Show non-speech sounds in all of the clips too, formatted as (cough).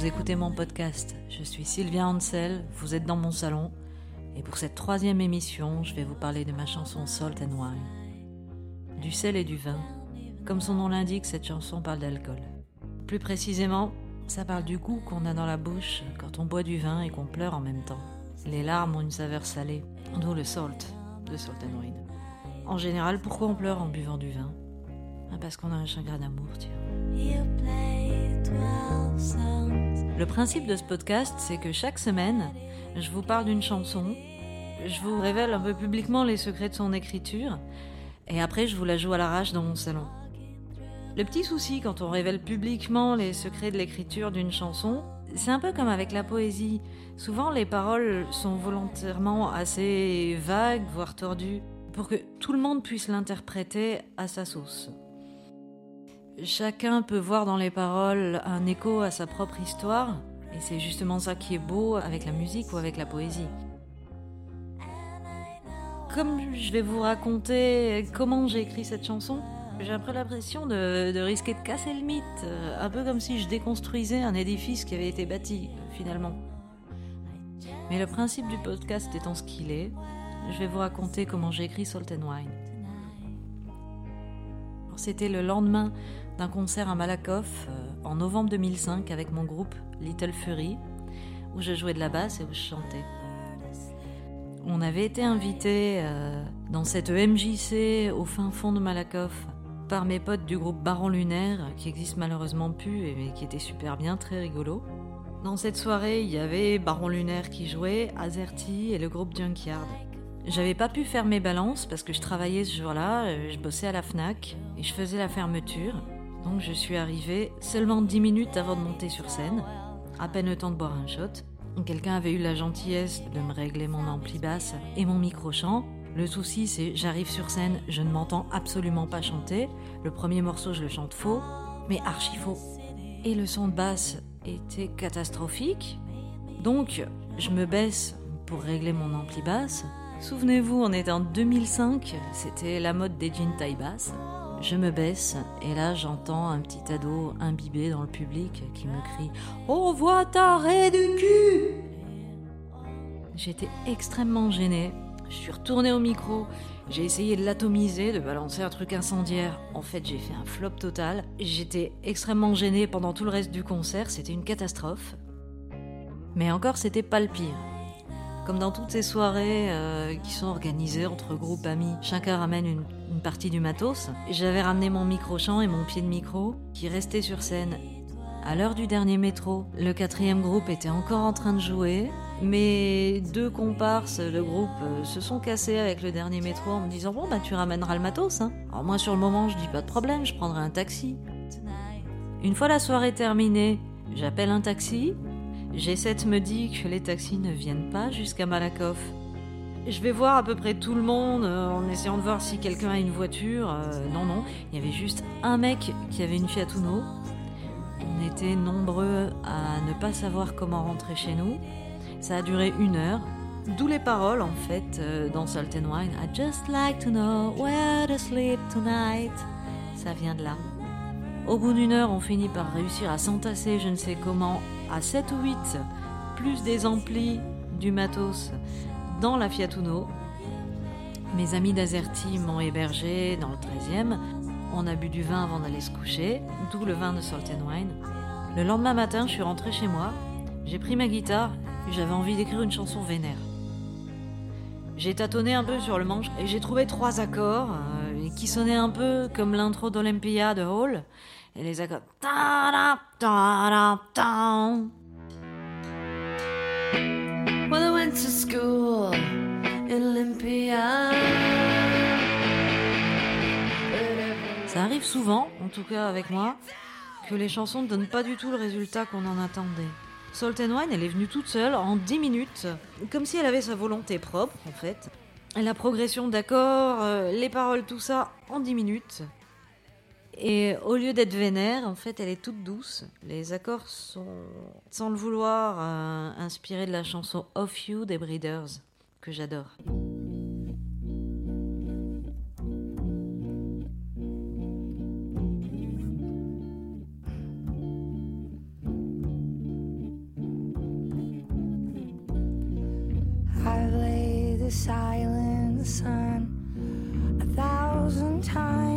Vous écoutez mon podcast. Je suis Sylvia Ansel, vous êtes dans mon salon. Et pour cette troisième émission, je vais vous parler de ma chanson Salt and Wine. Du sel et du vin. Comme son nom l'indique, cette chanson parle d'alcool. Plus précisément, ça parle du goût qu'on a dans la bouche quand on boit du vin et qu'on pleure en même temps. Les larmes ont une saveur salée, d'où le salt de Salt and Wine. En général, pourquoi on pleure en buvant du vin? Ah, Parce qu'on a un chagrin d'amour, tiens. Le principe de ce podcast, c'est que chaque semaine, je vous parle d'une chanson, je vous révèle un peu publiquement les secrets de son écriture, et après je vous la joue à l'arrache dans mon salon. Le petit souci quand on révèle publiquement les secrets de l'écriture d'une chanson, c'est un peu comme avec la poésie. Souvent les paroles sont volontairement assez vagues, voire tordues, pour que tout le monde puisse l'interpréter à sa sauce. Chacun peut voir dans les paroles un écho à sa propre histoire, et c'est justement ça qui est beau avec la musique ou avec la poésie. Comme je vais vous raconter comment j'ai écrit cette chanson, j'ai peu l'impression de, de, risquer de casser le mythe, un peu comme si je déconstruisais un édifice qui avait été bâti, finalement. Mais le principe du podcast étant ce qu'il est, je vais vous raconter comment j'ai écrit Salt and Wine. C'était le lendemain d'un concert à Malakoff euh, en novembre 2005 avec mon groupe Little Fury, où je jouais de la basse et où je chantais. On avait été invité euh, dans cette EMJC au fin fond de Malakoff par mes potes du groupe Baron Lunaire, qui existe malheureusement plus et qui était super bien, très rigolo. Dans cette soirée, il y avait Baron Lunaire qui jouait, Azerty et le groupe Junkyard. J'avais pas pu faire mes balances parce que je travaillais ce jour-là, euh, je bossais à la FNAC et je faisais la fermeture. Donc je suis arrivée seulement 10 minutes avant de monter sur scène, à peine le temps de boire un shot. Quelqu'un avait eu la gentillesse de me régler mon ampli basse et mon micro-chant. Le souci, c'est j'arrive sur scène, je ne m'entends absolument pas chanter. Le premier morceau, je le chante faux, mais archi faux. Et le son de basse était catastrophique. Donc, je me baisse pour régler mon ampli basse. Souvenez-vous, on était en 2005, c'était la mode des jeans taille basse. Je me baisse et là j'entends un petit ado imbibé dans le public qui me crie Oh, voix taré du cul J'étais extrêmement gênée. Je suis retournée au micro. J'ai essayé de l'atomiser, de balancer un truc incendiaire. En fait, j'ai fait un flop total. J'étais extrêmement gênée pendant tout le reste du concert. C'était une catastrophe. Mais encore, c'était pas le pire. Comme dans toutes ces soirées euh, qui sont organisées entre groupes amis, chacun ramène une, partie du matos. J'avais ramené mon micro-chant et mon pied de micro qui restait sur scène. À l'heure du dernier métro, le quatrième groupe était encore en train de jouer. Mes deux comparses de groupe euh, se sont cassés avec le dernier métro en me disant Bon, bah tu ramèneras le matos. Hein. Alors, moi, sur le moment, je dis pas de problème, je prendrai un taxi. Une fois la soirée terminée, j'appelle un taxi. G7 me dit que les taxis ne viennent pas jusqu'à Malakoff. Je vais voir à peu près tout le monde euh, en essayant de voir si quelqu'un a une voiture. Euh, non, non, il y avait juste un mec qui avait une Fiat Uno. On était nombreux à ne pas savoir comment rentrer chez nous. Ça a duré une heure. D'où les paroles en fait euh, dans Salt and Wine. I just like to know where to sleep tonight. Ça vient de là. Au bout d'une heure, on finit par réussir à s'entasser, je ne sais comment, à 7 ou 8, plus des amplis, du matos, dans la Fiat Uno. Mes amis d'Azerty m'ont hébergé dans le 13e. On a bu du vin avant d'aller se coucher, d'où le vin de Salt and Wine. Le lendemain matin, je suis rentrée chez moi. J'ai pris ma guitare et j'avais envie d'écrire une chanson vénère. J'ai tâtonné un peu sur le manche et j'ai trouvé trois accords euh, qui sonnaient un peu comme l'intro d'Olympia de Hall. Et les accords. When I went to school in Olympia. Ça arrive souvent, en tout cas avec moi, que les chansons ne donnent pas du tout le résultat qu'on en attendait. Salt and Wine, elle est venue toute seule en 10 minutes, comme si elle avait sa volonté propre en fait. La progression d'accords, euh, les paroles, tout ça en 10 minutes. Et au lieu d'être vénère, en fait, elle est toute douce. Les accords sont, sans le vouloir, euh, inspirés de la chanson Off You des Breeders, que j'adore. The silent sun a thousand times.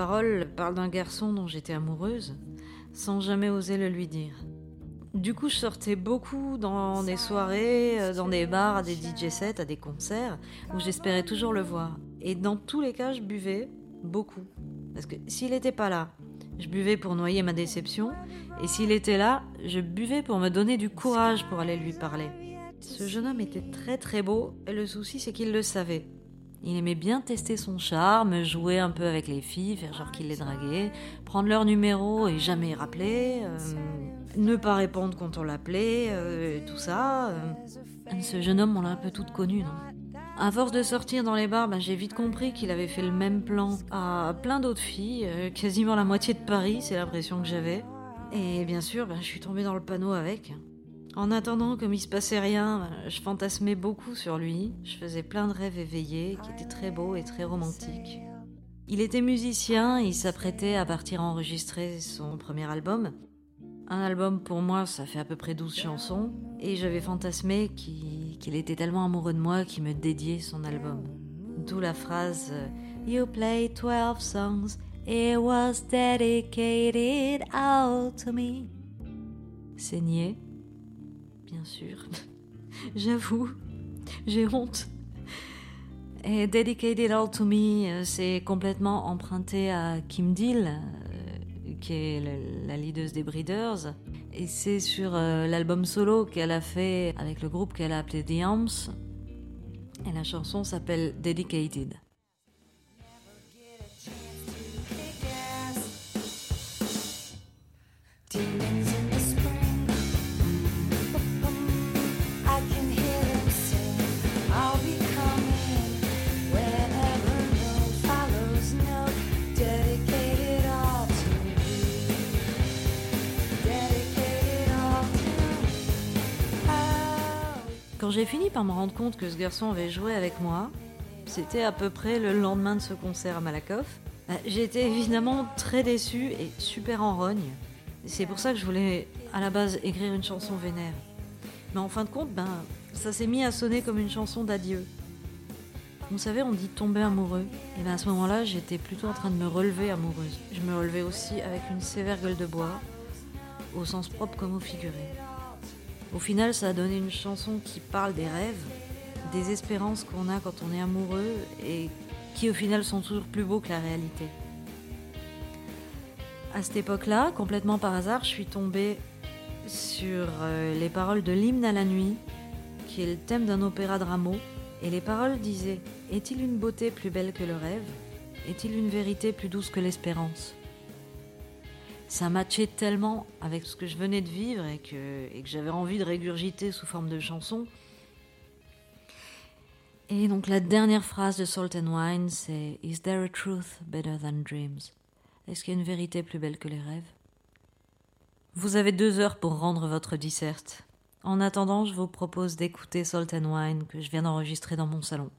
Paroles parlent d'un garçon dont j'étais amoureuse, sans jamais oser le lui dire. Du coup, je sortais beaucoup dans des soirées, euh, dans des bars, à des DJ sets, à des concerts, où j'espérais toujours le voir. Et dans tous les cas, je buvais beaucoup. Parce que s'il n'était pas là, je buvais pour noyer ma déception, et s'il était là, je buvais pour me donner du courage pour aller lui parler. Ce jeune homme était très très beau, et le souci c'est qu'il le savait. Il aimait bien tester son charme, jouer un peu avec les filles, faire genre qu'il les draguait, prendre leur numéro et jamais rappeler, euh, ne pas répondre quand on l'appelait, euh, tout ça. Euh. Ce jeune homme, on l'a un peu toute connu, non? À force de sortir dans les bars, ben, j'ai vite compris qu'il avait fait le même plan à plein d'autres filles, quasiment la moitié de Paris, c'est l'impression que j'avais. Et bien sûr, ben, je suis tombée dans le panneau avec. En attendant, comme il se passait rien, je fantasmais beaucoup sur lui. Je faisais plein de rêves éveillés qui étaient très beaux et très romantiques. Il était musicien, il s'apprêtait à partir enregistrer son premier album. Un album pour moi, ça fait à peu près 12 chansons, et j'avais fantasmé qu'il était tellement amoureux de moi qu'il me dédiait son album. D'où la phrase You play 12 songs, it was dedicated out to me. Niais, bien sûr. J'avoue, j'ai honte. Et Dedicated All to Me, c'est complètement emprunté à Kim Deal, euh, qui est la leaduse des Breeders. Et c'est sur euh, l'album solo qu'elle a fait avec le groupe qu'elle a appelé The Arms. Et la chanson s'appelle Dedicated. Quand j'ai fini par me rendre compte que ce garçon avait joué avec moi, c'était à peu près le lendemain de ce concert à Malakoff, bah, j'étais évidemment très déçue et super en rogne. C'est pour ça que je voulais à la base écrire une chanson vénère. Mais en fin de compte, ben, ça s'est mis à sonner comme une chanson d'adieu. Vous savez, on dit tomber amoureux. Et ben à ce moment-là, j'étais plutôt en train de me relever amoureuse. Je me relevais aussi avec une sévère gueule de bois, au sens propre comme au figuré. Au final, ça a donné une chanson qui parle des rêves, des espérances qu'on a quand on est amoureux et qui au final sont toujours plus beaux que la réalité. À cette époque-là, complètement par hasard, je suis tombée sur euh, les paroles de l'hymne à la nuit, qui est le thème d'un opéra dramo, et les paroles disaient Est-il une beauté plus belle que le rêve? Est-il une vérité plus douce que l'espérance? Ça matchait tellement avec ce que je venais de vivre et que, j'avais envie de régurgiter sous forme de chanson. Et donc la dernière phrase de Salt and Wine, c'est Is there a truth better than dreams? Est-ce qu'il y a une vérité plus belle que les rêves? Vous avez deux heures pour rendre votre disserte. En attendant, je vous propose d'écouter Salt and Wine que je viens d'enregistrer dans mon salon.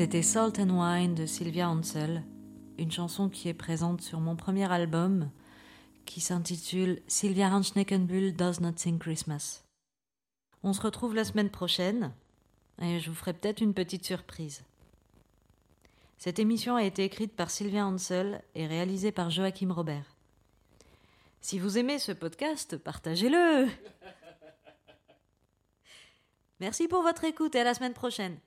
C'était Salt and Wine de Sylvia Ansel, une chanson qui est présente sur mon premier album qui s'intitule Sylvia Ranschneckenbull Does Not Sing Christmas. On se retrouve la semaine prochaine et je vous ferai peut-être une petite surprise. Cette émission a été écrite par Sylvia Ansel et réalisée par Joachim Robert. Si vous aimez ce podcast, partagez-le (laughs) Merci pour votre écoute et à la semaine prochaine.